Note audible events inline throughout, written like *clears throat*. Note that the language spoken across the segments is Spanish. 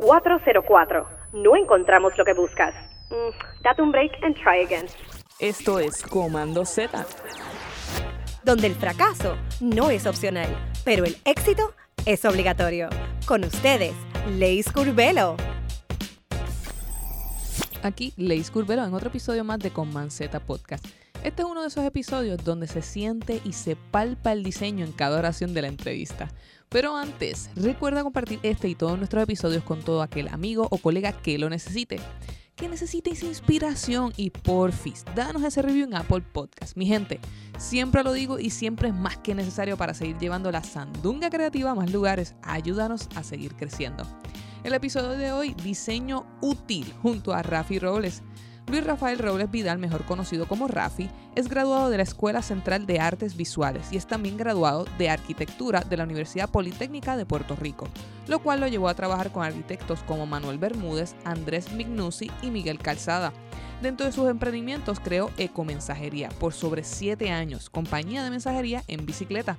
404. No encontramos lo que buscas. Mm, date un break and try again. Esto es Comando Z. donde el fracaso no es opcional, pero el éxito es obligatorio. Con ustedes, Leis Curvelo. Aquí Leis Curvelo en otro episodio más de Command Z Podcast. Este es uno de esos episodios donde se siente y se palpa el diseño en cada oración de la entrevista. Pero antes, recuerda compartir este y todos nuestros episodios con todo aquel amigo o colega que lo necesite. Que necesites inspiración y porfis, danos ese review en Apple Podcast. Mi gente, siempre lo digo y siempre es más que necesario para seguir llevando la sandunga creativa a más lugares. Ayúdanos a seguir creciendo. El episodio de hoy, diseño útil, junto a Rafi Robles. Luis Rafael Robles Vidal, mejor conocido como Rafi, es graduado de la Escuela Central de Artes Visuales y es también graduado de Arquitectura de la Universidad Politécnica de Puerto Rico, lo cual lo llevó a trabajar con arquitectos como Manuel Bermúdez, Andrés Mignusi y Miguel Calzada. Dentro de sus emprendimientos creó Ecomensajería por sobre 7 años, compañía de mensajería en bicicleta.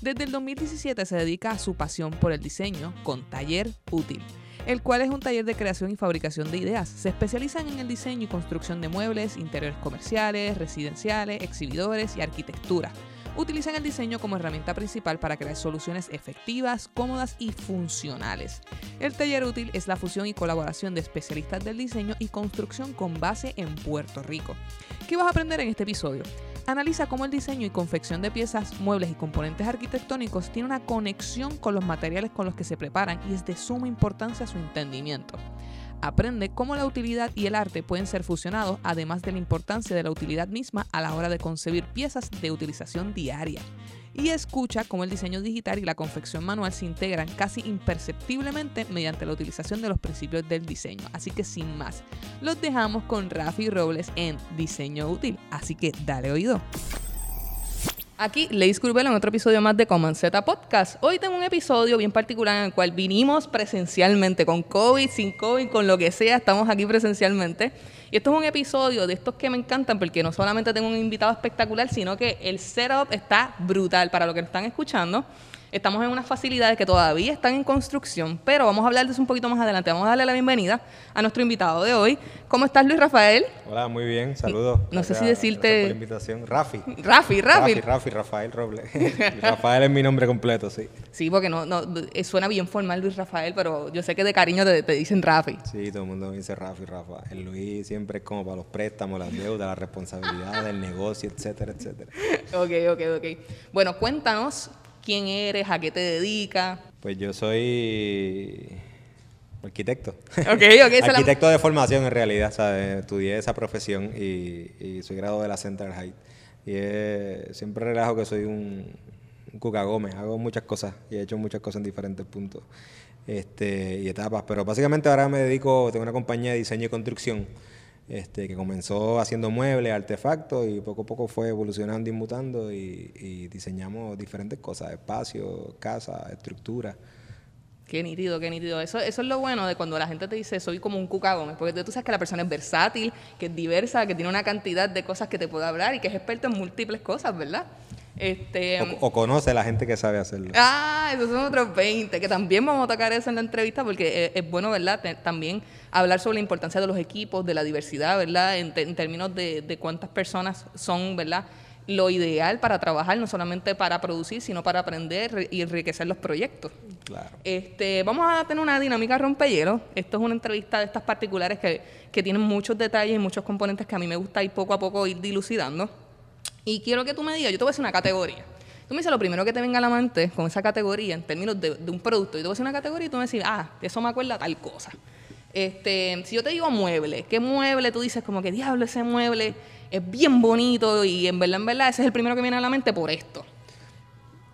Desde el 2017 se dedica a su pasión por el diseño con Taller Útil el cual es un taller de creación y fabricación de ideas. Se especializan en el diseño y construcción de muebles, interiores comerciales, residenciales, exhibidores y arquitectura. Utilizan el diseño como herramienta principal para crear soluciones efectivas, cómodas y funcionales. El taller útil es la fusión y colaboración de especialistas del diseño y construcción con base en Puerto Rico. ¿Qué vas a aprender en este episodio? Analiza cómo el diseño y confección de piezas, muebles y componentes arquitectónicos tiene una conexión con los materiales con los que se preparan y es de suma importancia su entendimiento. Aprende cómo la utilidad y el arte pueden ser fusionados, además de la importancia de la utilidad misma a la hora de concebir piezas de utilización diaria. Y escucha cómo el diseño digital y la confección manual se integran casi imperceptiblemente mediante la utilización de los principios del diseño. Así que sin más, los dejamos con Rafi Robles en Diseño Útil. Así que dale oído. Aquí Leis Curvelo en otro episodio más de Common Z Podcast. Hoy tengo un episodio bien particular en el cual vinimos presencialmente, con COVID, sin COVID, con lo que sea, estamos aquí presencialmente. Y esto es un episodio de estos que me encantan porque no solamente tengo un invitado espectacular, sino que el setup está brutal para lo que están escuchando. Estamos en unas facilidades que todavía están en construcción, pero vamos a hablar de eso un poquito más adelante. Vamos a darle la bienvenida a nuestro invitado de hoy. ¿Cómo estás, Luis Rafael? Hola, muy bien, saludos. No sé si decirte- por la invitación. Rafi. Rafi, Rafi. Rafi, Rafi, Rafael Robles. *laughs* Rafael es mi nombre completo, sí. Sí, porque no, no suena bien formal Luis Rafael, pero yo sé que de cariño te, te dicen Rafi. Sí, todo el mundo me dice Rafi, Rafa. El Luis siempre es como para los préstamos, las deudas, la responsabilidad del negocio, etcétera, etcétera. *laughs* Ok, ok, ok. Bueno, cuéntanos quién eres, a qué te dedicas. Pues yo soy arquitecto. La- *laughs* arquitecto de formación en realidad, ¿sabes? Estudié esa profesión y, y soy graduado de la Central Heights. Y eh, siempre relajo que soy un, un cuca Gómez, hago muchas cosas y he hecho muchas cosas en diferentes puntos este, y etapas. Pero básicamente ahora me dedico, tengo una compañía de diseño y construcción este, que comenzó haciendo muebles, artefactos y poco a poco fue evolucionando y mutando y, y diseñamos diferentes cosas, espacios, casas, estructuras. Qué nítido, qué nítido. Eso, eso es lo bueno de cuando la gente te dice soy como un cuca porque tú sabes que la persona es versátil, que es diversa, que tiene una cantidad de cosas que te puede hablar y que es experto en múltiples cosas, ¿verdad? Este, O, o conoce a la gente que sabe hacerlo. Ah, esos son otros 20, que también vamos a tocar eso en la entrevista porque es, es bueno, ¿verdad? Te- también hablar sobre la importancia de los equipos, de la diversidad, ¿verdad? En, en términos de, de cuántas personas son, ¿verdad? Lo ideal para trabajar, no solamente para producir, sino para aprender y enriquecer los proyectos. Claro. Este, vamos a tener una dinámica rompehielo. Esto es una entrevista de estas particulares que, que tienen muchos detalles y muchos componentes que a mí me gusta ir poco a poco ir dilucidando. Y quiero que tú me digas, yo te voy a decir una categoría. Tú me dices lo primero que te venga a la mente con esa categoría en términos de, de un producto. Yo te voy a decir una categoría y tú me decís, ah, eso me acuerda tal cosa. Este, si yo te digo mueble, ¿qué mueble tú dices como que diablo ese mueble es bien bonito y en verdad, en verdad, ese es el primero que viene a la mente por esto?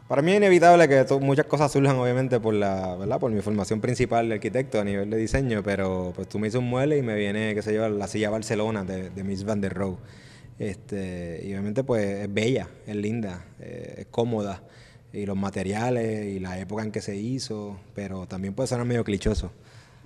Para mí es inevitable que muchas cosas surjan, obviamente, por la, ¿verdad? Por mi formación principal de arquitecto a nivel de diseño, pero pues tú me dices un mueble y me viene, qué sé yo, la silla Barcelona de, de Miss Van der Rohe. Este, y obviamente, pues, es bella, es linda, eh, es cómoda. Y los materiales y la época en que se hizo, pero también puede sonar medio clichoso.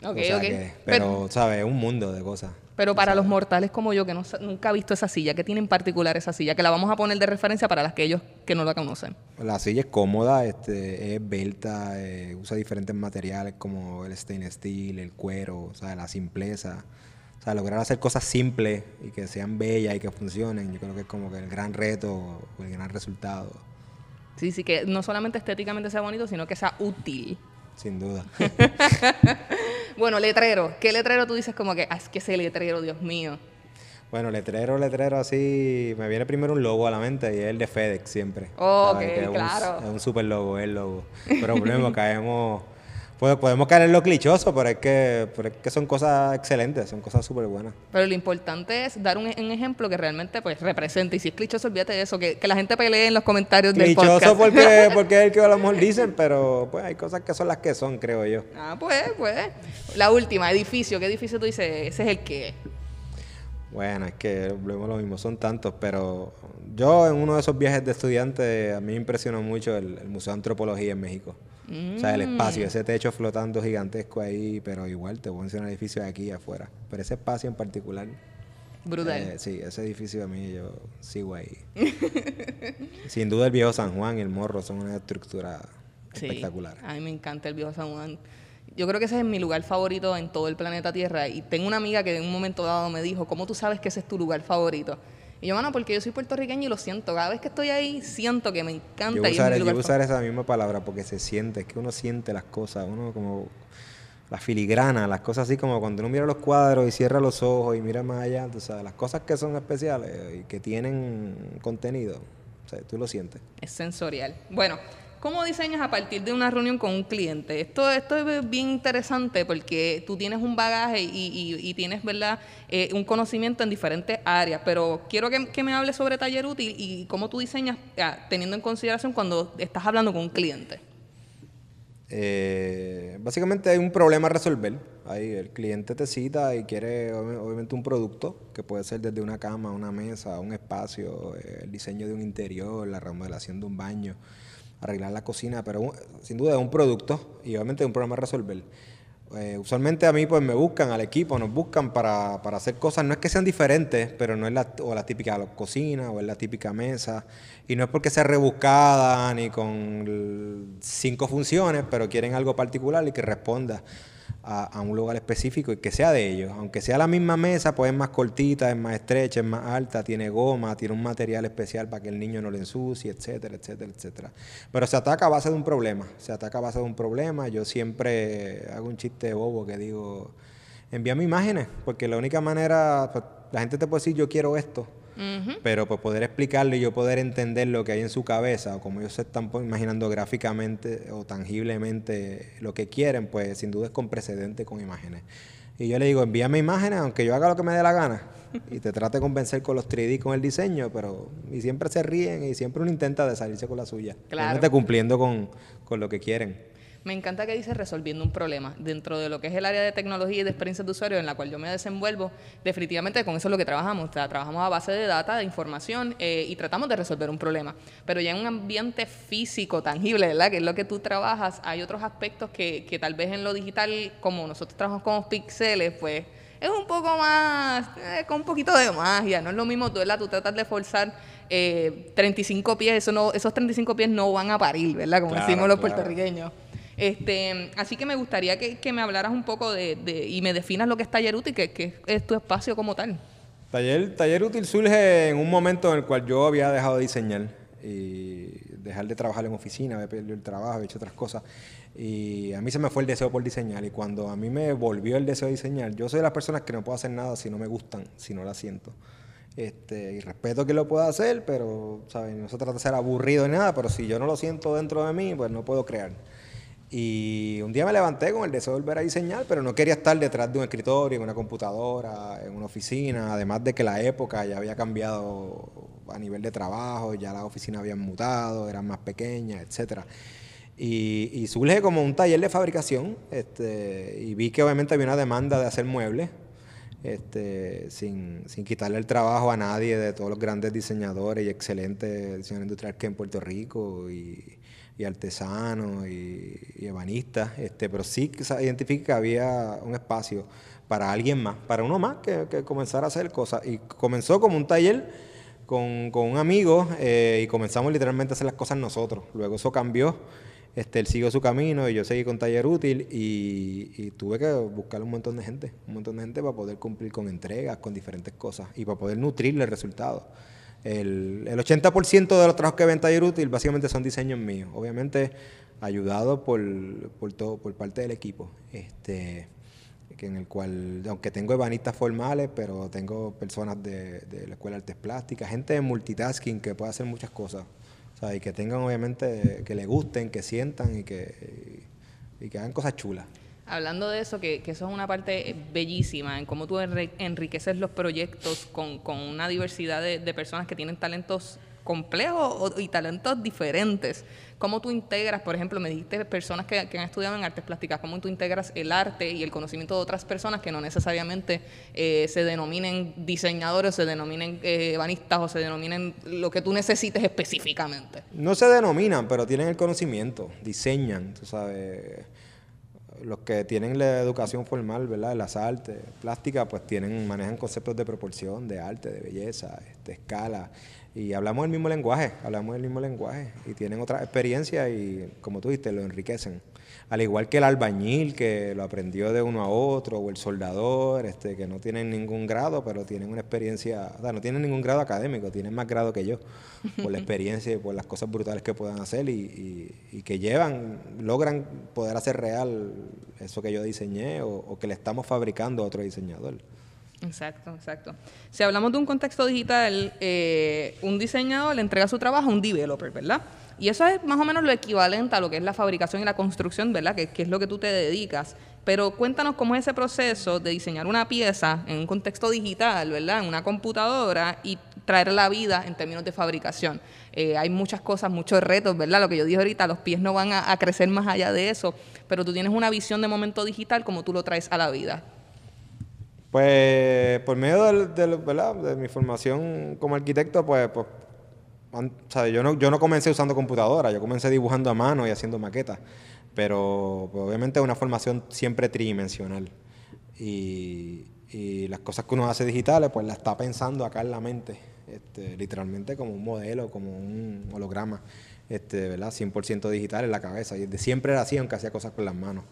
Ok, O sea ok. que- Pero- pero, ¿sabes? Es un mundo de cosas. Pero para los mortales como yo, que no, nunca he visto esa silla, ¿qué tiene en particular esa silla? Que la vamos a poner de referencia para aquellos que no la conocen. La silla es cómoda, este, es belta, eh, usa diferentes materiales como el stainless steel, el cuero, o sea, la simpleza. O sea, lograr hacer cosas simples y que sean bellas y que funcionen, yo creo que es como que el gran reto o el gran resultado, Sí, sí, que no solamente estéticamente sea bonito, sino que sea útil. sin duda. *laughs* Bueno, letrero. ¿Qué letrero tú dices como que, ah, es que ese letrero, Dios mío? Bueno, letrero, letrero así, me viene primero un logo a la mente y es el de FedEx siempre. Ok, ¿sabes? Que es un- claro. Es un super logo, es el logo. Pero volvemos, *laughs* caemos, pues, podemos caer en lo clichoso, pero es que, pero es que son cosas excelentes, son cosas súper buenas. Pero lo importante es dar un, un ejemplo que realmente pues represente. Y si es clichoso, olvídate de eso. Que, que la gente pelee en los comentarios del Clichoso podcast. porque, *laughs* porque es el que a lo mejor dicen, pero pues hay cosas que son las que son, creo yo. Ah, pues, pues. La última, edificio. ¿Qué edificio tú dices? Ese es el que. Bueno, es que volvemos lo mismo, son tantos, pero yo en uno de esos viajes de estudiante a mí me impresionó mucho el, el Museo de Antropología en México. O sea, el espacio, ese techo flotando gigantesco ahí, pero igual te voy a mencionar edificios de aquí y afuera. Pero ese espacio en particular, Brutal. eh, sí, ese edificio a mí yo sigo ahí. *laughs* Sin duda el viejo San Juan y el Morro son una estructura Sí, espectacular. A mí me encanta el viejo San Juan. Yo creo que ese es mi lugar favorito en todo el planeta Tierra. Y tengo una amiga que en un momento dado me dijo, ¿cómo tú sabes que ese es tu lugar favorito? Y yo, mano, porque yo soy puertorriqueño y lo siento. Cada vez que estoy ahí, siento que me encanta Yo a usar, voy a usar esa misma palabra porque se siente, es que uno siente las cosas, uno como la filigrana, las cosas así como cuando uno mira los cuadros y cierra los ojos y mira más allá, tú sabes, las cosas que son especiales y que tienen contenido, o sea, tú lo sientes. Es sensorial. Bueno, ¿cómo diseñas a partir de una reunión con un cliente? Esto, esto es bien interesante porque tú tienes un bagaje y, y- y tienes, ¿verdad?, Eh, un conocimiento en diferentes áreas, pero quiero que, me hables sobre taller útil y cómo tú diseñas ah, teniendo en consideración cuando estás hablando con un cliente. Eh, básicamente hay un problema a resolver. Ahí el cliente te cita y quiere ob- obviamente un producto que puede ser desde una cama, una mesa, un espacio, eh, el diseño de un interior, la remodelación de un baño, arreglar la cocina, pero sin duda es un producto y obviamente es un problema a resolver. Eh, usualmente a mí pues me buscan, al equipo nos buscan para, para hacer cosas, no es que sean diferentes, pero no es la, o la típica cocina o es la típica mesa, y no es porque sea rebuscada ni con cinco funciones, pero quieren algo particular y que responda a, a un lugar específico y que sea de ellos. Aunque sea la misma mesa, pues es más cortita, es más estrecha, es más alta, tiene goma, tiene un material especial para que el niño no le ensucie, etcétera, etcétera, etcétera. Pero se ataca a base de un problema, se ataca a base de un problema. Yo siempre hago un chiste bobo que digo, envíame imágenes, porque la única manera, pues, la gente te puede decir yo quiero esto, pero pues poder explicarlo y yo poder entender lo que hay en su cabeza o como ellos se están po- imaginando gráficamente o tangiblemente lo que quieren, pues sin duda es con precedente, con imágenes. Y yo le digo, envíame imágenes, aunque yo haga lo que me dé la gana. Y te trate de convencer con los 3D, con el diseño, pero... Y siempre se ríen y siempre uno intenta de salirse con la suya. Claro. Cumpliendo con, con lo que quieren. Me encanta que dices resolviendo un problema. Dentro de lo que es el área de tecnología y de experiencias de usuario en la cual yo me desenvuelvo, definitivamente con eso es lo que trabajamos. O sea, trabajamos a base de data, de información eh, y tratamos de resolver un problema. Pero ya en un ambiente físico, tangible, ¿verdad? Que es lo que tú trabajas, hay otros aspectos que, que tal vez en lo digital, como nosotros trabajamos con los píxeles, pues es un poco más, eh, con un poquito de magia. No es lo mismo tú, ¿verdad? Tú tratas de forzar eh, 35 pies, eso no, esos 35 pies no van a parir, ¿verdad? Como Claro, decimos los claro. puertorriqueños. Este, así que me gustaría que, que me hablaras un poco de, de- y me definas lo que es Taller Útil, que, que es tu espacio como tal. Taller, taller útil surge en un momento en el cual yo había dejado de diseñar y dejar de trabajar en oficina, había perdido el trabajo, había hecho otras cosas. Y a mí se me fue el deseo por diseñar. Y cuando a mí me volvió el deseo de diseñar, yo soy de las personas que no puedo hacer nada si no me gustan, si no la siento. Este, y respeto que lo pueda hacer, pero ¿sabes? no se trata de ser aburrido ni nada, pero si yo no lo siento dentro de mí, pues no puedo crear. Y un día me levanté con el deseo de volver a diseñar, pero no quería estar detrás de un escritorio, en una computadora, en una oficina, además de que la época ya había cambiado a nivel de trabajo, ya las oficinas habían mutado, eran más pequeñas, etcétera. Y, surge como un taller de fabricación, este, y vi que obviamente había una demanda de hacer muebles, este, sin, sin quitarle el trabajo a nadie de todos los grandes diseñadores y excelentes diseñadores industriales que hay en Puerto Rico y y artesanos y, y ebanistas, este, pero sí que que había un espacio para alguien más, para uno más que, que comenzara a hacer cosas. Y comenzó como un taller con, con un amigo eh, y comenzamos literalmente a hacer las cosas nosotros. Luego eso cambió, este, él siguió su camino y yo seguí con taller útil y, y tuve que buscar un montón de gente, un montón de gente para poder cumplir con entregas, con diferentes cosas y para poder nutrirle el resultado. El, el 80% de los trabajos que ven Taller Útil básicamente son diseños míos, obviamente ayudado por, por, todo, por parte del equipo. Este, en el cual, aunque tengo ebanistas formales, pero tengo personas de, de la Escuela de Artes Plásticas, gente de multitasking que puede hacer muchas cosas. O sea, y que tengan obviamente, que le gusten, que sientan y que, y que hagan cosas chulas. Hablando de eso, que, que, eso es una parte bellísima, en cómo tú enriqueces los proyectos con, con una diversidad de, de, personas que tienen talentos complejos y talentos diferentes. ¿Cómo tú integras, por ejemplo, me dijiste personas que, que, han estudiado en artes plásticas, cómo tú integras el arte y el conocimiento de otras personas que no necesariamente eh, se denominen diseñadores, se denominen eh, banistas o se denominen lo que tú necesites específicamente? No se denominan, pero tienen el conocimiento, diseñan, tú sabes los que tienen la educación formal, ¿verdad? De las artes plásticas, pues tienen, manejan conceptos de proporción, de arte, de belleza, de escala. Y hablamos el mismo lenguaje, hablamos el mismo lenguaje. Y tienen otra experiencia y, como tú dijiste, lo enriquecen. Al igual que el albañil, que lo aprendió de uno a otro, o el soldador, este, que no tienen ningún grado, pero tienen una experiencia, o sea, no tienen ningún grado académico, tienen más grado que yo, por la *laughs* experiencia y por las cosas brutales que puedan hacer y, y, y que llevan, logran poder hacer real eso que yo diseñé o, o que le estamos fabricando a otro diseñador. Exacto, exacto. Si hablamos de un contexto digital, eh, un diseñador le entrega su trabajo a un developer, ¿verdad? Y eso es más o menos lo equivalente a lo que es la fabricación y la construcción, ¿verdad? Que, que, es lo que tú te dedicas. Pero cuéntanos cómo es ese proceso de diseñar una pieza en un contexto digital, ¿verdad? En una computadora y traer la vida en términos de fabricación. Eh, hay muchas cosas, muchos retos, ¿verdad? Lo que yo dije ahorita, los pies no van a, a crecer más allá de eso, pero tú tienes una visión de momento digital como tú lo traes a la vida. Pues por medio del, de mi formación como arquitecto, pues, pues yo, no, yo no comencé usando computadora, yo comencé dibujando a mano y haciendo maquetas, pero pues, obviamente es una formación siempre tridimensional. Y, y, las cosas que uno hace digitales, pues las está pensando acá en la mente, este, literalmente como un modelo, como un holograma, este, ¿verdad? 100% digital en la cabeza. Y siempre era así, aunque hacía cosas con las manos.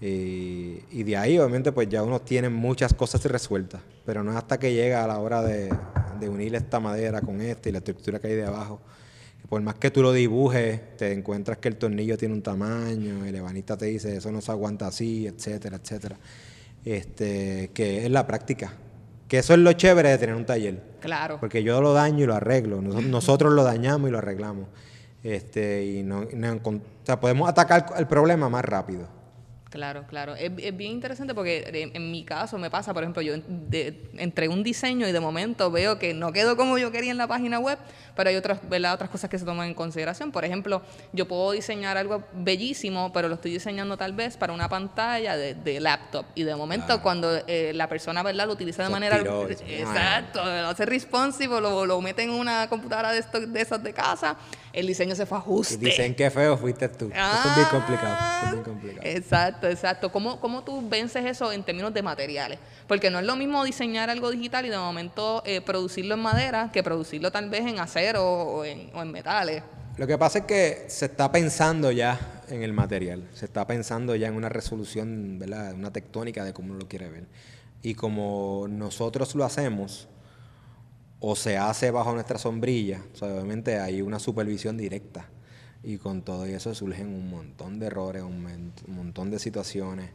Y, y, de ahí, obviamente, pues ya uno tiene muchas cosas resueltas, pero no es hasta que llega a la hora de, de unir esta madera con esta y la estructura que hay de abajo. Que por más que tú lo dibujes, te encuentras que el tornillo tiene un tamaño, el ebanista te dice eso no se aguanta así, etcétera, etcétera. Este, que es la práctica. Que eso es lo chévere de tener un taller. Claro. Porque yo lo daño y lo arreglo. Nosotros, nosotros lo dañamos y lo arreglamos. Este, y no, no, o sea, podemos atacar el problema más rápido. Claro, claro. Es, es, bien interesante porque en, en, mi caso me pasa, por ejemplo, yo de, entregué un diseño y de momento veo que no quedó como yo quería en la página web, pero hay otras, ¿verdad? otras cosas que se toman en consideración. Por ejemplo, yo puedo diseñar algo bellísimo, pero lo estoy diseñando tal vez para una pantalla de, de laptop. Y de momento claro. cuando eh, la persona ¿verdad? lo utiliza de manera... *laughs* Exacto, lo hace responsive, lo, lo mete en una computadora de, esto, de esas de casa, el diseño se fue ajuste. Y dicen qué feo fuiste tú. Ah, Eso es bien complicado. Es bien complicado. Exacto, exacto. ¿Cómo, ¿Cómo tú vences eso en términos de materiales? Porque no es lo mismo diseñar algo digital y de momento eh, producirlo en madera que producirlo tal vez en acero o en, o en metales. Lo que pasa es que se está pensando ya en el material, se está pensando ya en una resolución, ¿verdad? Una tectónica de cómo uno lo quiere ver. Y como nosotros lo hacemos, o se hace bajo nuestra sombrilla, o sea, obviamente hay una supervisión directa y con todo eso surgen un montón de errores, un, montón de situaciones.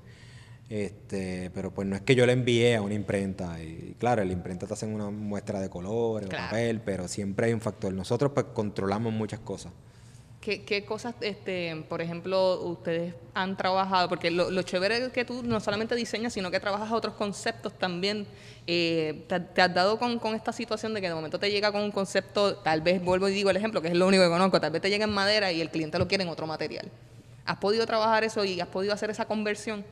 Este, pero pues no es que yo le envié a una imprenta y claro, la imprenta te hacen una muestra de colores, claro. papel, pero siempre hay un factor. Nosotros pues controlamos muchas cosas. ¿Qué, ¿Qué, cosas, este, por ejemplo, ustedes han trabajado? Porque lo, lo, chévere es que tú no solamente diseñas, sino que trabajas otros conceptos también. Eh, te, te, has dado con, con, esta situación de que de momento te llega con un concepto, tal vez vuelvo y digo el ejemplo, que es lo único que conozco, tal vez te llega en madera y el cliente lo quiere en otro material. ¿Has podido trabajar eso y has podido hacer esa conversión?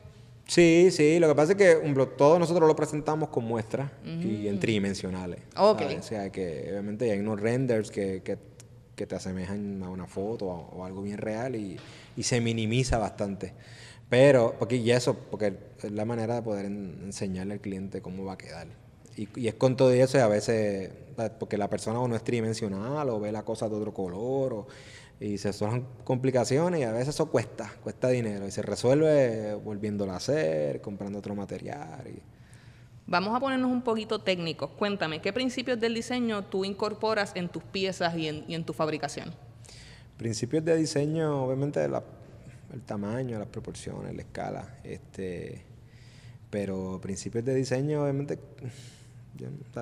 Sí, sí, lo que pasa es que un, todos nosotros lo presentamos con muestras mm. y en tridimensionales. Okay. O sea, que obviamente hay unos renders que, que que te asemejan a una foto o, algo bien real y, y, se minimiza bastante. Pero, porque, y eso, porque es la manera de poder enseñarle al cliente cómo va a quedar. Y, es con todo eso y a veces, porque la persona o no es tridimensional o ve la cosa de otro color o, y se son complicaciones y a veces eso cuesta, cuesta dinero y se resuelve volviéndolo a hacer, comprando otro material. Y, Vamos a ponernos un poquito técnicos. Cuéntame, ¿qué principios del diseño tú incorporas en tus piezas y en, tu fabricación? Principios de diseño, obviamente el tamaño, las proporciones, la escala, este, pero principios de diseño, obviamente,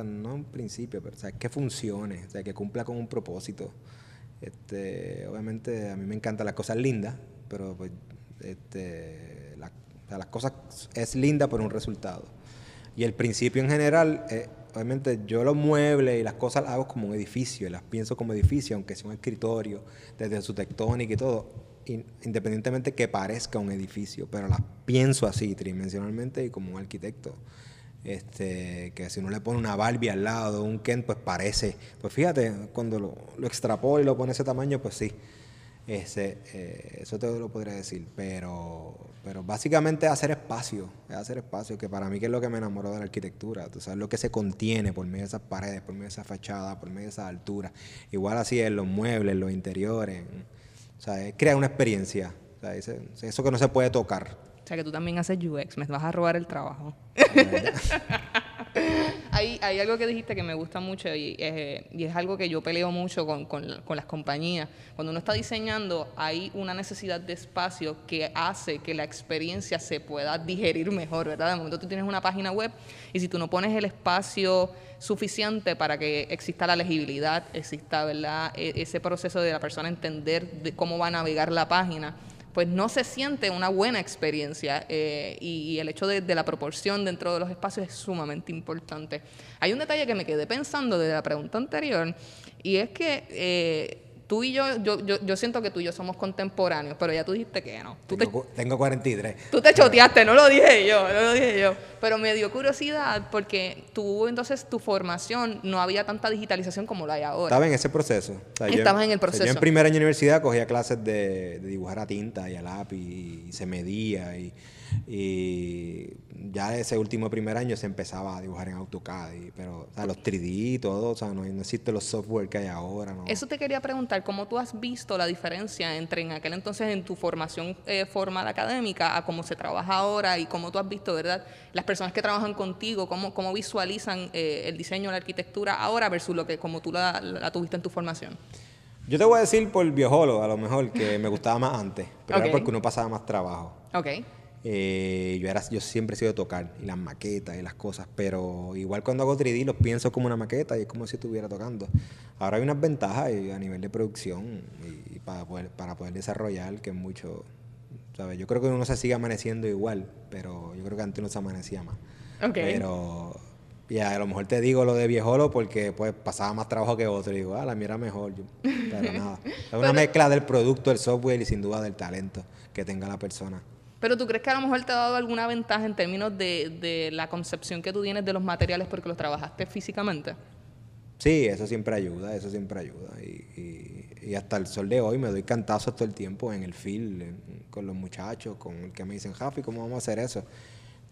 no un principio, pero o que funcione, o sea, que cumpla con un propósito. Este, obviamente a mí me encantan las cosas lindas, pero pues, este, las cosas es linda por un resultado. Y el principio en general, eh, obviamente yo los muebles y las cosas las hago como un edificio, las pienso como edificio, aunque sea un escritorio, desde su tectónica y todo, independientemente que parezca un edificio, pero las pienso así, tridimensionalmente y como un arquitecto. Este, que si uno le pone una Barbie al lado, un Ken, pues parece. Pues fíjate, cuando lo, lo y lo pone ese tamaño, pues sí. Ese, eh, eso te lo podría decir, pero, pero básicamente hacer espacio, es hacer espacio, que para mí que es lo que me enamoró de la arquitectura, tú sabes lo que se contiene por medio de esas paredes, por medio de esa fachada, por medio de esa altura, igual así en los muebles, los interiores, o sea, crea una experiencia, o sea, eso que no se puede tocar. O sea, que tú también haces UX, me vas a robar el trabajo. *laughs* hay, hay, algo que dijiste que me gusta mucho y, eh, es algo que yo peleo mucho con, con, las compañías. Cuando uno está diseñando, hay una necesidad de espacio que hace que la experiencia se pueda digerir mejor, ¿verdad? De momento tú tienes una página web y si tú no pones el espacio suficiente para que exista la legibilidad, exista, ¿verdad? E, ese proceso de la persona entender de cómo va a navegar la página pues no se siente una buena experiencia eh, y, el hecho de, la proporción dentro de los espacios es sumamente importante. Hay un detalle que me quedé pensando de la pregunta anterior y es que eh, tú y yo, yo, yo, siento que tú y yo somos contemporáneos, pero ya tú dijiste que no. tengo, tengo 43. Tú te choteaste, no lo dije yo, no lo dije yo. Pero me dio curiosidad porque tú, entonces, tu formación no había tanta digitalización como la hay ahora. Estaba en ese proceso. Estabas en el proceso. yo en primer año de universidad cogía clases de, de dibujar a tinta y a lápiz y se medía y y ya ese último primer año se empezaba a dibujar en AutoCAD, pero o los 3D y todo, o sea, no, no existe los software que hay ahora. ¿no? Eso te quería preguntar, ¿cómo tú has visto la diferencia entre en aquel entonces en tu formación eh, formal académica a cómo se trabaja ahora y cómo tú has visto, ¿verdad? Las personas que trabajan contigo, cómo, cómo visualizan eh, el diseño, la arquitectura ahora versus lo que como tú la, tuviste en tu formación. Yo te voy a decir por viejolo, a lo mejor, que me gustaba más antes, pero era porque uno pasaba más trabajo. Ok. Eh, yo, era, yo siempre he sido de tocar y las maquetas y las cosas, pero igual cuando hago 3D los pienso como una maqueta y es como si estuviera tocando. Ahora hay unas ventajas a nivel de producción y, para, poder, para poder desarrollar que es mucho, ¿sabes? Yo creo que uno se sigue amaneciendo igual, pero yo creo que antes uno se amanecía más. Pero ya a lo mejor te digo lo de viejolo porque pues pasaba más trabajo que otro y digo, ah, la mía era mejor. pero *laughs* nada, es una mezcla del producto, el software y sin duda del talento que tenga la persona. Pero tú crees que a lo mejor te ha dado alguna ventaja en términos de, de la concepción que tú tienes de los materiales porque los trabajaste físicamente? Sí, eso siempre ayuda, eso siempre ayuda. Y, y, hasta el sol de hoy me doy cantazos todo el tiempo en el field, con los muchachos, con el que me dicen, Jafi, ¿cómo vamos a hacer eso?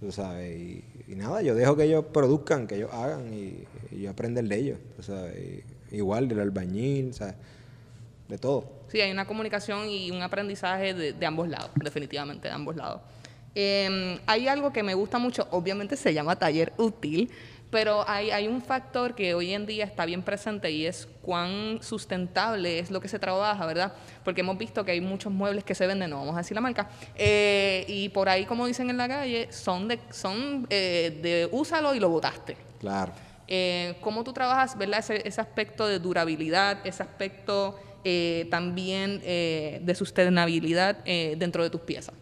Tú sabes, y, nada, yo dejo que ellos produzcan, que ellos hagan y, yo aprender de ellos. Igual del albañil, ¿sabes? De todo. Sí, hay una comunicación y un aprendizaje de, ambos lados, definitivamente, de ambos lados. Em, hay algo que me gusta mucho, obviamente se llama taller útil, pero hay, hay, un factor que hoy en día está bien presente y es cuán sustentable es lo que se trabaja, ¿verdad? Porque hemos visto que hay muchos muebles que se venden, no vamos a decir la marca, eh, y por ahí, como dicen en la calle, son de, son, eh, de úsalo y lo botaste. Claro. Eh, ¿Cómo tú trabajas, ¿verdad? Ese, ese aspecto de durabilidad, ese aspecto eh, también eh, de sustentabilidad eh, dentro de tus piezas.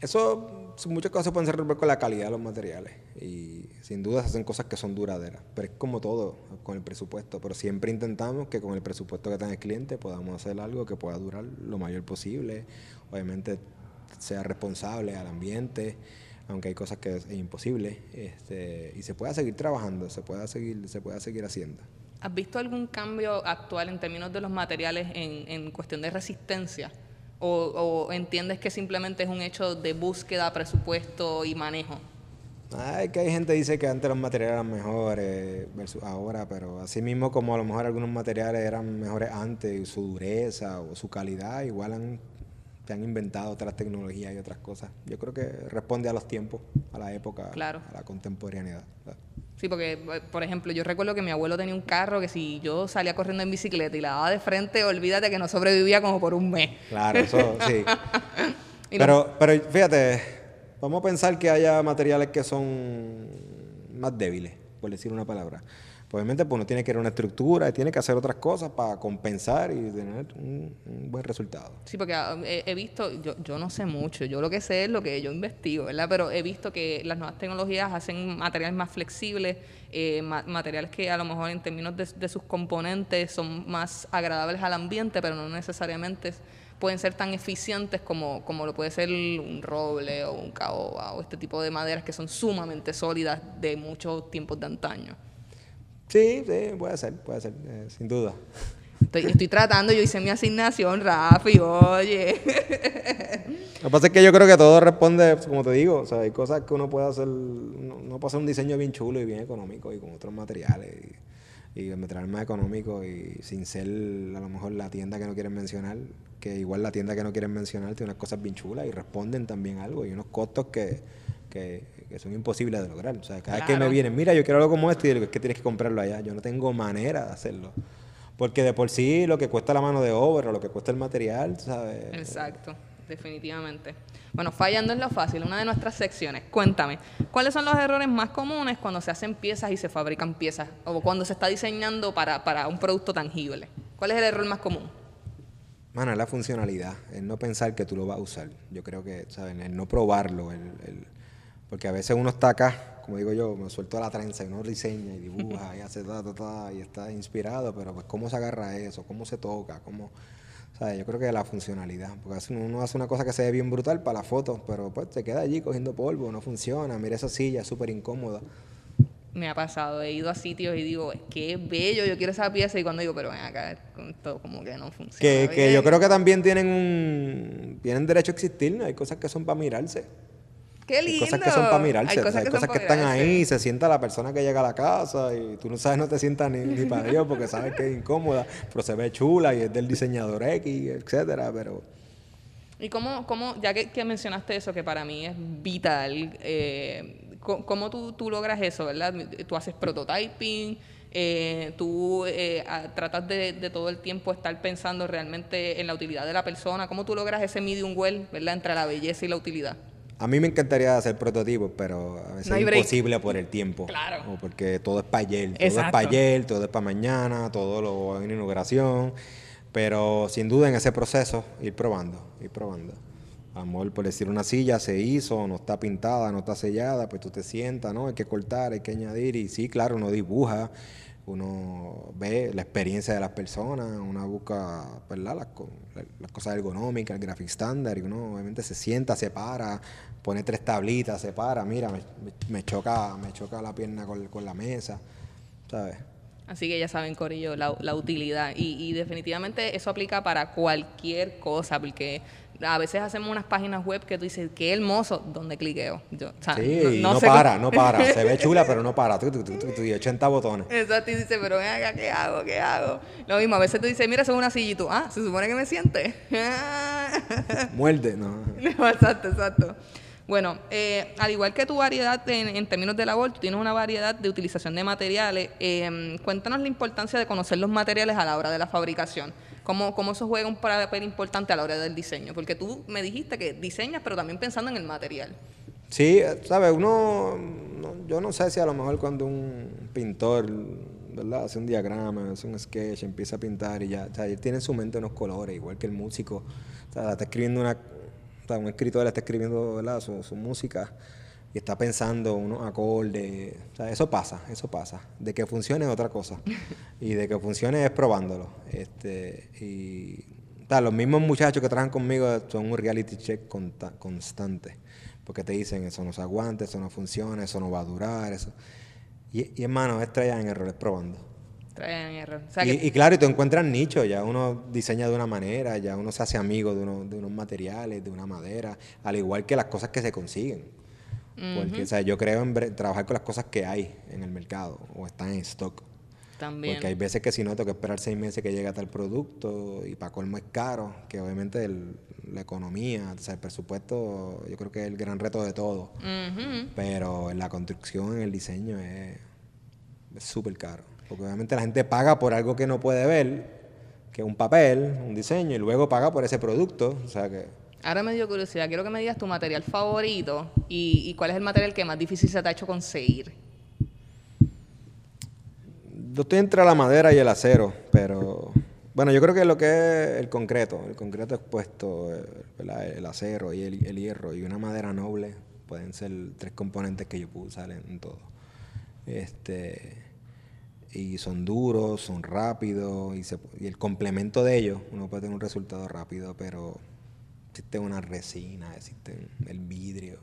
Eso, muchas cosas pueden ser con la calidad de los materiales y sin duda se hacen cosas que son duraderas, pero es como todo con el presupuesto, pero siempre intentamos que con el presupuesto que tenga el cliente podamos hacer algo que pueda durar lo mayor posible, obviamente sea responsable al ambiente, aunque hay cosas que es imposible, este, y se pueda seguir trabajando, se pueda seguir, se pueda seguir haciendo. ¿Has visto algún cambio actual en términos de los materiales en, en cuestión de resistencia? O, ¿O entiendes que simplemente es un hecho de búsqueda, presupuesto y manejo? Ay, que hay gente que dice que antes los materiales eran mejores versus ahora, pero así mismo como a lo mejor algunos materiales eran mejores antes, su dureza o su calidad, igual han, se han inventado otras tecnologías y otras cosas. Yo creo que responde a los tiempos, a la época, a la contemporaneidad. Sí, porque, por ejemplo, yo recuerdo que mi abuelo tenía un carro que si yo salía corriendo en bicicleta y la daba de frente, olvídate que no sobrevivía como por un mes. Claro, eso sí. *laughs* pero, pero fíjate, Vamos a pensar que haya materiales que son más débiles, por decir una palabra. Obviamente pues uno tiene que ir a una estructura y tiene que hacer otras cosas para compensar y tener un, buen resultado. Sí, porque ah, he, visto, yo, yo no sé mucho, yo lo que sé es lo que yo investigo, ¿verdad? Pero he visto que las nuevas tecnologías hacen materiales más flexibles, eh, materiales que a lo mejor en términos de, de sus componentes son más agradables al ambiente, pero no necesariamente pueden ser tan eficientes como, como lo puede ser un roble o un caoba o este tipo de maderas que son sumamente sólidas de muchos tiempos de antaño. Sí, sí, puede ser, puede ser, eh, sin duda. Estoy, estoy, tratando, yo hice mi asignación, Rafi, oye. Lo que pasa es que yo creo que todo responde, como te digo, o sea, hay cosas que uno puede hacer, uno, puede hacer un diseño bien chulo y bien económico y con otros materiales. Y, y material más económico y sin ser a lo mejor la tienda que no quieren mencionar, que igual la tienda que no quieren mencionar tiene unas cosas bien chulas y responden también algo y unos costos que, que, son imposibles de lograr. O sea, cada vez que me vienen, mira, yo quiero algo como esto y digo, es que tienes que comprarlo allá. Yo no tengo manera de hacerlo. Porque de por sí lo que cuesta la mano de obra, lo que cuesta el material, ¿sabes? Exacto, definitivamente. Bueno, fallando en lo fácil, una de nuestras secciones. Cuéntame, ¿cuáles son los errores más comunes cuando se hacen piezas y se fabrican piezas? O cuando se está diseñando para, para un producto tangible. ¿Cuál es el error más común? Mano, es la funcionalidad, el no pensar que tú lo vas a usar. Yo creo que, ¿saben? El no probarlo, el, porque a veces uno está acá, como digo yo, me suelto a la trenza y uno diseña y dibuja y hace ta, ta, ta, y está inspirado, pero pues cómo se agarra eso, cómo se toca, cómo... ¿sabes? Yo creo que la funcionalidad, porque uno hace una cosa que se ve bien brutal para la foto, pero pues te queda allí cogiendo polvo, no funciona, mira esa silla, es súper incómoda me ha pasado. He ido a sitios y digo, qué bello, yo quiero esa pieza. Y cuando digo, pero ven acá, todo como que no funciona. Que, que yo creo que también tienen un tienen derecho a existir. Hay cosas que son para mirarse. Qué lindo. Hay cosas que son para mirarse. Hay cosas, que, están ahí. Se sienta la persona que llega a la casa y tú no sabes, no te sientas ni, ni para Dios porque sabes que es incómoda, pero se ve chula y es del diseñador X, etcétera. Pero. Y cómo, cómo ya que, que mencionaste eso, que para mí es vital, eh, ¿Cómo tú, tú, logras eso, verdad? Tú haces prototyping, eh, tú eh, tratas de, de, todo el tiempo estar pensando realmente en la utilidad de la persona. ¿Cómo tú logras ese medium well, verdad, entre la belleza y la utilidad? A mí me encantaría hacer prototipos, pero a veces es imposible por el tiempo. Claro. O porque todo es para ayer. Todo es para ayer, todo es para mañana, todo lo en inauguración. Pero sin duda en ese proceso, ir probando, ir probando. Amor, por decir una silla se hizo, no está pintada, no está sellada, pues tú te sientas, ¿no? Hay que cortar, hay que añadir. Y sí, claro, uno dibuja, uno ve la experiencia de las personas, uno busca, ¿verdad? Las, las cosas ergonómicas, el graphic standard, y uno obviamente se sienta, se para, pone tres tablitas, se para, mira, me, choca, me choca la pierna con, con la mesa, ¿sabes? Así que ya saben, Corillo, la, la utilidad. Y, y, definitivamente eso aplica para cualquier cosa, porque a veces hacemos unas páginas web que tú dices, qué hermoso, ¿dónde cliqueo? Yo, sí, no, para, no para. *laughs* Se ve chula, pero no para. Tú, tú, tú, tú, y 80 botones. Exacto, y dice, pero ven acá, ¿qué hago? ¿Qué hago? Lo mismo, a veces tú dices, mira, eso es una silla y tú, ah, se supone que me siente. *laughs* Muerde, no. *laughs* exacto, exacto. Bueno, eh, al igual que tu variedad en, términos de labor, tú tienes una variedad de utilización de materiales. Eh, cuéntanos la importancia de conocer los materiales a la hora de la fabricación. ¿Cómo, ¿Cómo eso juega un papel importante a la hora del diseño? Porque tú me dijiste que diseñas, pero también pensando en el material. Sí, sabes, uno, yo no sé si a lo mejor cuando un pintor, ¿verdad? Hace un diagrama, hace un sketch, empieza a pintar y ya, o sea, él tiene en su mente unos colores, igual que el músico, o sea, está escribiendo una, o sea, un escritor está escribiendo, ¿verdad? Su, su música y está pensando unos acordes. O sea, eso pasa, eso pasa. De que funcione es otra cosa. *laughs* y de que funcione es probándolo. Este, y los mismos muchachos que trabajan conmigo son un reality check constante. Porque te dicen, eso no se aguanta, eso no funciona, eso no va a durar. eso Y, y hermano, es en errores probando. Error. O sea Y, que- y claro, y tú encuentras nicho, ya uno diseña de una manera, ya uno se hace amigo de, uno- de unos materiales, de una madera, al igual que las cosas que se consiguen. Porque, o sea, yo creo en trabajar con las cosas que hay en el mercado o están en stock. también. Porque hay veces que si no, tengo que esperar seis meses que llegue tal producto y para colmo es caro, que obviamente el- la economía, o sea, el presupuesto, yo creo que es el gran reto de todo. Pero en la construcción, en el diseño es súper caro. Porque obviamente la gente paga por algo que no puede ver, que es un papel, un diseño, y luego paga por ese producto. O sea que Ahora me dio curiosidad. Quiero que me digas tu material favorito y, y cuál es el material que más difícil se te ha hecho conseguir. yo estoy entre la madera y el acero, pero bueno, yo creo que lo que es el concreto, el concreto expuesto, ¿verdad? el acero y el, el hierro y una madera noble pueden ser tres componentes que yo puedo usar en, en todo. Este, y son duros, son rápidos y, se- y el complemento de ellos, uno puede tener un resultado rápido, pero existe una resina, existe el vidrio.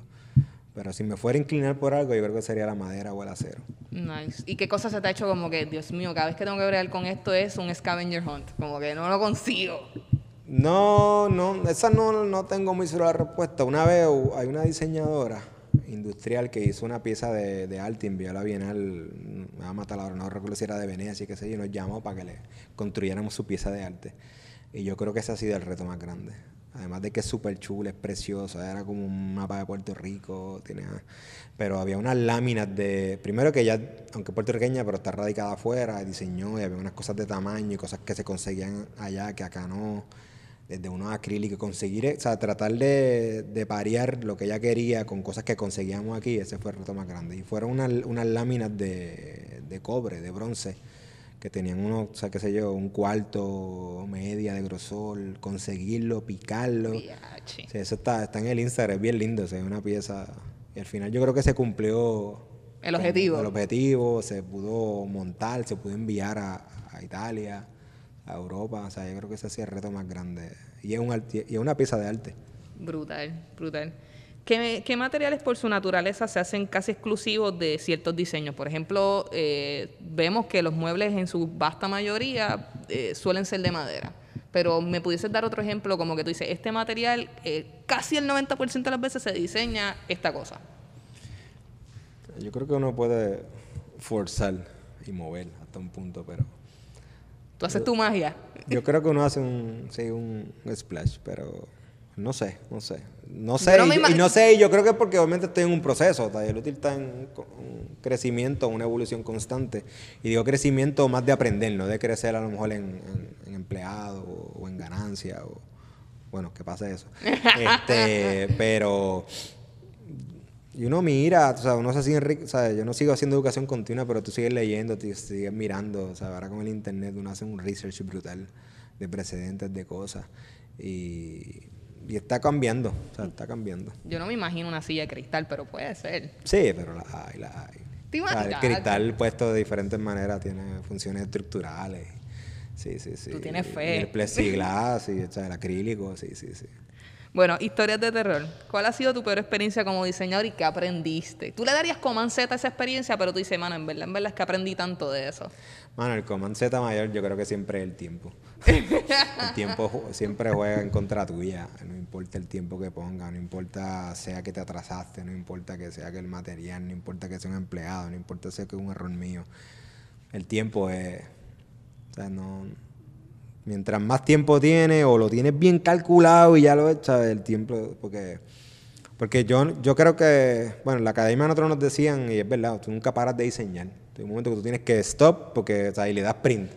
Pero si me fuera a inclinar por algo, yo creo que sería la madera o el acero. Nice. ¿Y qué cosa se te ha hecho como que, Dios mío, cada vez que tengo que bregar con esto es un scavenger hunt? Como que no lo consigo. No, no, esa no, no tengo muy la respuesta. Una vez hay una diseñadora industrial que hizo una pieza de, de arte, envió a la Bienal, me va a matar ahora, no recuerdo si era de Venecia, qué sé yo, y nos llamó para que le construyéramos su pieza de arte. Y yo creo que ese ha sido el reto más grande. Además de que es súper chula, es preciosa, era como un mapa de Puerto Rico, tiene, pero había unas láminas de, primero que ella, aunque puertorriqueña, pero está radicada afuera, diseñó y había unas cosas de tamaño y cosas que se conseguían allá que acá no, desde unos acrílicos, conseguir, o sea, tratar de, de parear lo que ella quería con cosas que conseguíamos aquí, ese fue el reto más grande. Y fueron unas, unas láminas de, de cobre, de bronce, que tenían uno, o sea, qué sé yo, un cuarto, media de grosor, conseguirlo, picarlo. Eso está, está en el Instagram, es bien lindo, o sea, es una pieza. Y al final yo creo que se cumplió El objetivo. El objetivo, se pudo montar, se pudo enviar a, a Italia, a Europa. O sea, yo creo que ese ha sido el reto más grande. Y es, un arte- y es una pieza de arte. Brutal, brutal. ¿Qué, qué materiales por su naturaleza se hacen casi exclusivos de ciertos diseños? Por ejemplo, eh, vemos que los muebles en su vasta mayoría eh, suelen ser de madera. Pero me pudieses dar otro ejemplo, como que tú dices, este material eh, casi el 90% de las veces se diseña esta cosa. Yo creo que uno puede forzar y mover hasta un punto, pero Tú haces tu magia. yo creo que uno hace un, sí, un splash, pero no sé, no sé. No sé, no y, no sé, y yo creo que es porque obviamente estoy en un proceso, Taller Útil está en un crecimiento, una evolución constante. Y digo crecimiento más de aprender, no de crecer a lo mejor en, en, en empleado o, o en ganancia, o bueno, que pase eso. *laughs* este, pero y uno mira, o sea, uno se sigue, sea, yo no sigo haciendo educación continua, pero tú sigues leyendo, tú sigues mirando, o sea, ahora con el internet uno hace un research brutal de precedentes, de cosas, y, y está cambiando, o sea, está cambiando. Yo no me imagino una silla de cristal, pero puede ser. Sí, pero la hay, la hay. ¿Te O sea, el cristal puesto de diferentes maneras tiene funciones estructurales. Sí, sí, sí. Tú tienes Y fe. el plexiglas, y, o sea, el acrílico, sí, sí, sí. Bueno, historias de terror. ¿Cuál ha sido tu peor experiencia como diseñador y qué aprendiste? Tú le darías Command Z a esa experiencia, pero tú dices, mano, en verdad, en verdad es que aprendí tanto de eso. Mano, el Command Z mayor yo creo que siempre es el tiempo. *laughs* el tiempo siempre juega en contra tuya. No importa el tiempo que ponga, no importa sea que te atrasaste, no importa que sea que el material, no importa que sea un empleado, no importa sea que es un error mío. El tiempo es... O sea, no... Mientras más tiempo tienes o lo tienes bien calculado y ya lo echas, el tiempo... Porque... Porque yo, yo creo que, bueno, en la academia nosotros nos decían, y es verdad, tú nunca paras de diseñar. Hay un momento que tú tienes que stop, porque o sea, y le das print.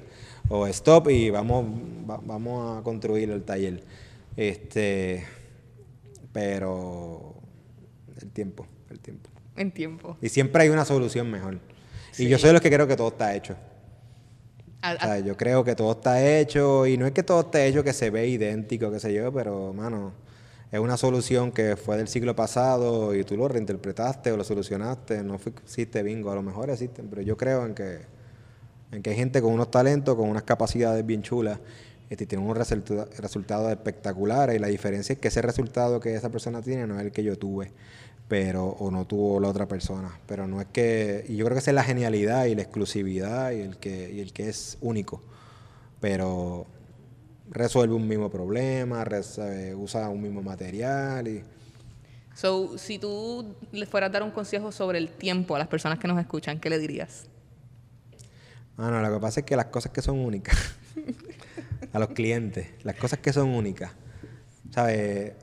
O stop y vamos, va- vamos a construir el taller. Este, pero el tiempo, el tiempo. En tiempo. Y siempre hay una solución mejor. Sí. Y yo soy de los que creo que todo está hecho. Yo creo que todo está hecho y no es que todo esté hecho que se ve idéntico, qué sé yo, pero, mano, es una solución que fue del siglo pasado y tú lo reinterpretaste o lo solucionaste. No fue- existe bingo, a lo mejor existen, pero yo creo en que, en que hay gente con unos talentos, con unas capacidades bien chulas este, y tienen unos resulta- resultados espectaculares y la diferencia es que ese resultado que esa persona tiene no es el que yo tuve. Pero o no tuvo la otra persona. Pero no es que, y yo creo que esa es la genialidad y la exclusividad y el que, y el que es único. Pero resuelve un mismo problema, usa un mismo material y So, si tú le fueras a dar un consejo sobre el tiempo a las personas que nos escuchan, ¿qué le dirías? Ah, no, lo que pasa es que las cosas que son únicas, *laughs* a los clientes, las cosas que son únicas, ¿sabes?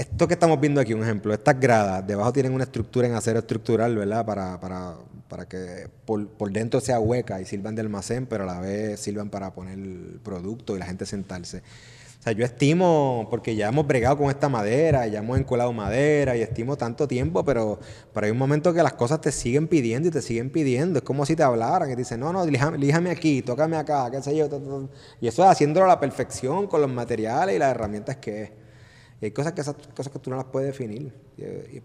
Esto que estamos viendo aquí, un ejemplo, estas gradas, debajo tienen una estructura en acero estructural, ¿verdad? Para, para, para que por, por dentro sea hueca y sirvan de almacén, pero a la vez sirvan para poner producto y la gente sentarse. O sea, yo estimo, porque ya hemos bregado con esta madera, ya hemos encolado madera y estimo tanto tiempo, pero, pero hay un momento que las cosas te siguen pidiendo y te siguen pidiendo. Es como si te hablaran y te dicen, no, no, líjame, aquí, tócame acá, qué sé yo. Y eso es haciéndolo a la perfección con los materiales y las herramientas que es. Y hay cosas que, esas cosas que tú no las puedes definir.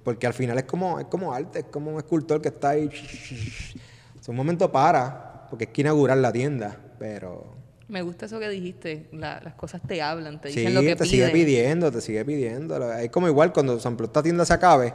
Porque al final es como, es como arte, es como un escultor que está ahí. En un momento para, porque es que inaugurar la tienda, pero Me gusta eso que dijiste, la- las cosas te hablan, te Sí, dicen lo que te piden. sigue pidiendo, te sigue pidiendo. Es como igual cuando San esta tienda se acabe,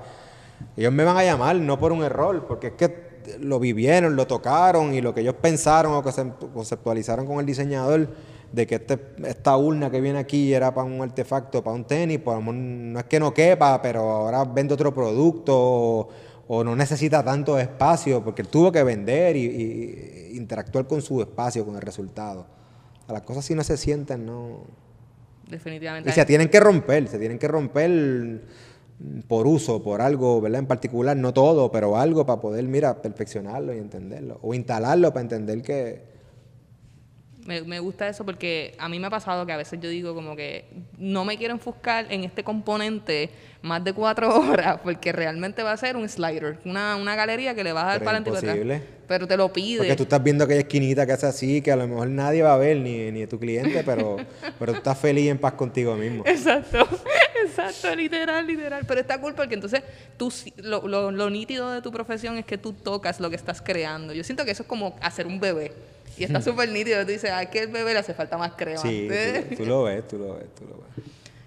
ellos me van a llamar, no por un error, porque es que lo vivieron, lo tocaron y lo que ellos pensaron o que se conceptualizaron con el diseñador de que este, esta urna que viene aquí era para un artefacto, para un tenis, pues no es que no quepa, pero ahora vende otro producto o, o no necesita tanto espacio porque él tuvo que vender y, y interactuar con su espacio, con el resultado. Las cosas si no se sienten, no... Definitivamente. Y se tienen que romper, se tienen que romper por uso, por algo, ¿verdad? En particular, no todo, pero algo para poder, mira, perfeccionarlo y entenderlo. O instalarlo para entender que... Me, me gusta eso porque a mí me ha pasado que a veces yo digo como que no me quiero enfuscar en este componente más de cuatro *laughs* horas porque realmente va a ser un slider, una, una galería que le vas a dar para adelante. Pero te lo pide. Porque tú estás viendo aquella esquinita que hace así, que a lo mejor nadie va a ver, ni, ni tu cliente, pero, *laughs* pero tú estás feliz y en paz contigo mismo. Exacto, *laughs* exacto, literal, literal. Pero está cool porque entonces tú, lo, lo, lo nítido de tu profesión es que tú tocas lo que estás creando. Yo siento que eso es como hacer un bebé. Y está súper nítido. Tú dices, a que el bebé le hace falta más crema. Sí, *laughs* tú, tú lo ves, tú lo ves, tú lo ves.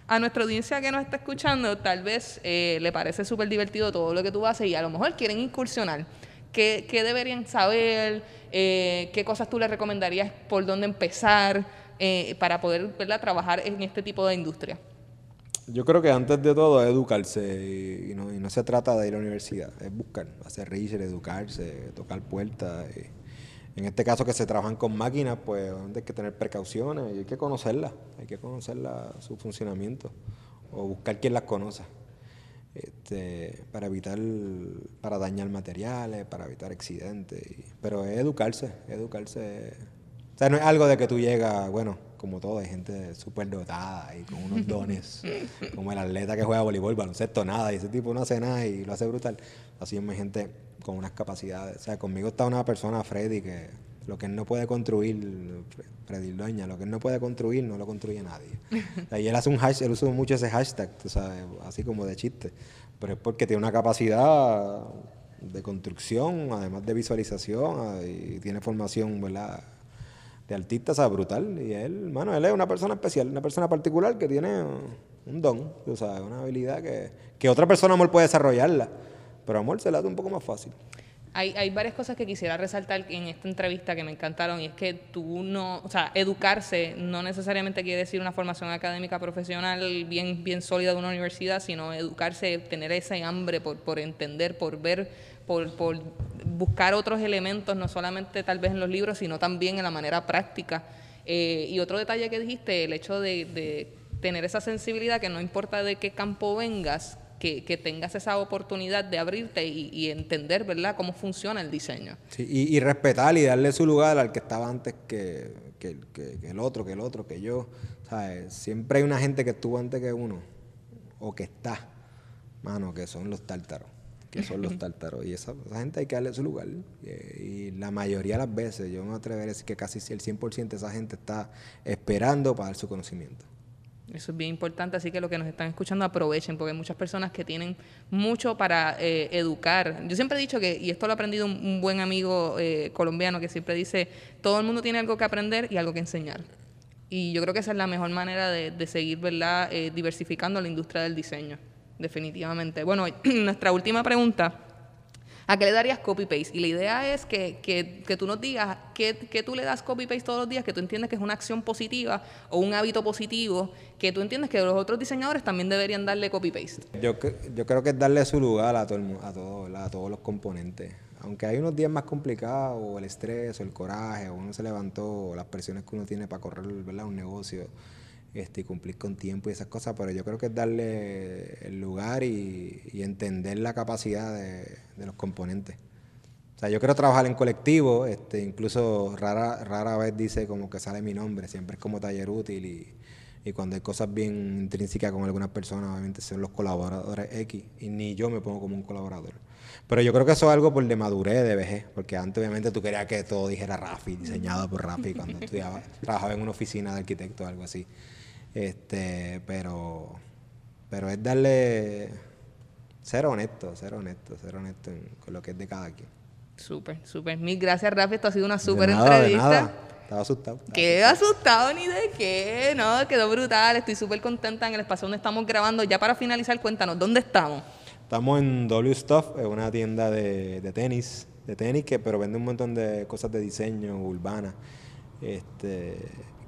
A nuestra audiencia que nos está escuchando, tal vez eh, le parece súper divertido todo lo que tú haces y a lo mejor quieren incursionar. ¿Qué, qué deberían saber? Eh, ¿Qué cosas tú les recomendarías por dónde empezar eh, para poder ¿verdad? trabajar en este tipo de industria? Yo creo que antes de todo es educarse y, y no, y no se trata de ir a la universidad, es buscar, hacer research, educarse, tocar puertas. y en este caso que se trabajan con máquinas, pues hay que tener precauciones y hay que conocerlas, hay que conocerla, su funcionamiento o buscar quien las conoce este, para evitar, para dañar materiales, para evitar accidentes. pero es educarse, educarse. O sea, no es algo de que tú llegas, bueno, como todo, hay gente súper dotada y con unos dones, como el atleta que juega voleibol, baloncesto, nada, y ese tipo no hace nada y lo hace brutal. Así es, gente con unas capacidades. O sea, conmigo está una persona, Freddy, que lo que él no puede construir, Freddy Doña, lo que él no puede construir, no lo construye nadie. O *laughs* sea, y él hace un hashtag, él usa mucho ese hashtag, sabes, así como de chiste. Pero es porque tiene una capacidad de construcción, además de visualización, ah, y tiene formación, ¿verdad? De artista, sea, brutal. Y él, mano, él es una persona especial, una persona particular que tiene un don, o sea, una habilidad que, que otra persona, amor, puede desarrollarla. Pero amor se la hace un poco más fácil. Hay, hay varias cosas que quisiera resaltar en esta entrevista que me encantaron y es que tú no, o sea, educarse no necesariamente quiere decir una formación académica profesional bien, bien sólida de una universidad, sino educarse, tener ese hambre por, por entender, por ver, por, buscar otros elementos, no solamente tal vez en los libros, sino también en la manera práctica. Eh, y otro detalle que dijiste, el hecho de, tener esa sensibilidad que no importa de qué campo vengas, que, tengas esa oportunidad de abrirte y, y entender, ¿verdad?, cómo funciona el diseño. Y, y respetar y darle su lugar al que estaba antes que, el otro, que el otro, que yo. ¿sabes? Siempre hay una gente que estuvo antes que uno, o que está, mano, que son los tártaros. Que son los *laughs* tártaros. Y esa, esa gente hay que darle su lugar. Eh, Y la mayoría de las veces, yo me atrevería a decir que casi el 100% de esa gente está esperando para dar su conocimiento. Eso es bien importante, así que los que nos están escuchando aprovechen, porque hay muchas personas que tienen mucho para eh, educar. Yo siempre he dicho que, y esto lo ha aprendido un, un buen amigo eh, colombiano que siempre dice, todo el mundo tiene algo que aprender y algo que enseñar. Y yo creo que esa es la mejor manera de, de seguir, ¿verdad?, eh, diversificando la industria del diseño. Definitivamente. Bueno, *clears throat* nuestra última pregunta. ¿A qué le darías copy-paste? Y la idea es que, que, que tú nos digas qué, qué tú le das copy-paste todos los días, que tú entiendes que es una acción positiva o un hábito positivo, que tú entiendes que los otros diseñadores también deberían darle copy-paste. Yo, yo creo que es darle su lugar a, todo el a, todo, a todos los componentes. Aunque hay unos días más complicados, o el estrés, o el coraje, o uno se levantó, o las presiones que uno tiene para correr un negocio este, y cumplir con tiempo y esas cosas, pero yo creo que es darle el lugar y, y entender la capacidad de, de los componentes. O sea, yo quiero trabajar en colectivo, este, incluso rara, rara vez dice como que sale mi nombre, siempre es como taller útil y, y cuando hay cosas bien intrínsecas con algunas personas, obviamente son los colaboradores X y ni yo me pongo como un colaborador. Pero yo creo que eso es algo por de madurez, de vejez, porque antes obviamente tú querías que todo dijera Rafi, diseñado por Rafi, cuando *laughs* estudiaba, trabajaba en una oficina de arquitecto o algo así. Este, pero, pero es darle, ser honesto, ser honesto, ser honesto en- con lo que es de cada quien. Súper, súper. Mil gracias, Rafi. Esto ha sido una súper nada, de entrevista. nada. Estaba asustado. estaba Qué asustado ni de qué, no, quedó brutal, estoy súper contenta en el espacio donde estamos grabando. Ya para finalizar, cuéntanos, ¿dónde estamos? Estamos en W Stuff, es una tienda de, de tenis, de tenis que pero vende un montón de cosas de diseño urbana, este,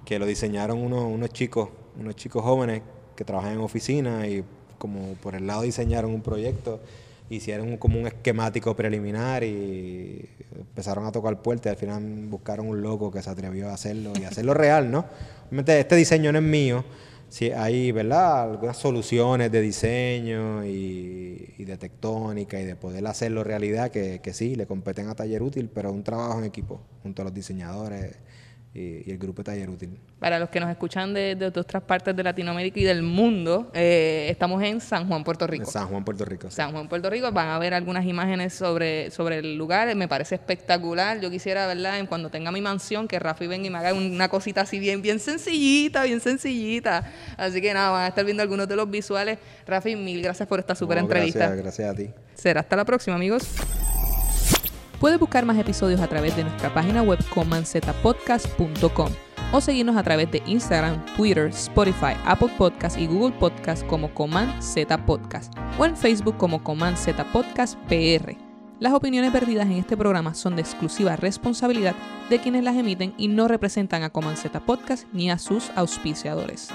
que lo diseñaron unos, unos chicos, unos chicos jóvenes que trabajan en oficina y como por el lado diseñaron un proyecto, hicieron como un esquemático preliminar y empezaron a tocar puertas y al final buscaron un loco que se atrevió a hacerlo y hacerlo *laughs* real, ¿no? Obviamente este diseño no es mío, sí, hay, ¿verdad? Algunas soluciones de diseño y, y de tectónica y de poder hacerlo realidad que, que sí, le competen a Taller Útil, pero es un trabajo en equipo junto a los diseñadores y, y el grupo Taller Útil. Para los que nos escuchan de, de otras partes de Latinoamérica y del mundo, eh, estamos en San Juan, Puerto En Rico. San Juan, Puerto Rico. sí. San Juan, Puerto Rico, van a ver algunas imágenes sobre, sobre el lugar, me parece espectacular. Yo quisiera, ¿verdad? En cuando tenga mi mansión, que Rafi venga y me haga una cosita así bien, bien sencillita, bien sencillita. Así que nada, van a estar viendo algunos de los visuales. Rafi, mil gracias por esta súper No, entrevista. Gracias, gracias a ti. Será hasta la próxima, amigos. Puedes buscar más episodios a través de nuestra página web comanzetapodcast.com o seguirnos a través de Instagram, Twitter, Spotify, Apple Podcast y Google Podcast como Coman Z Podcast o en Facebook como Coman Z Podcast PR. Las opiniones vertidas en este programa son de exclusiva responsabilidad de quienes las emiten y no representan a Coman Z Podcast ni a sus auspiciadores.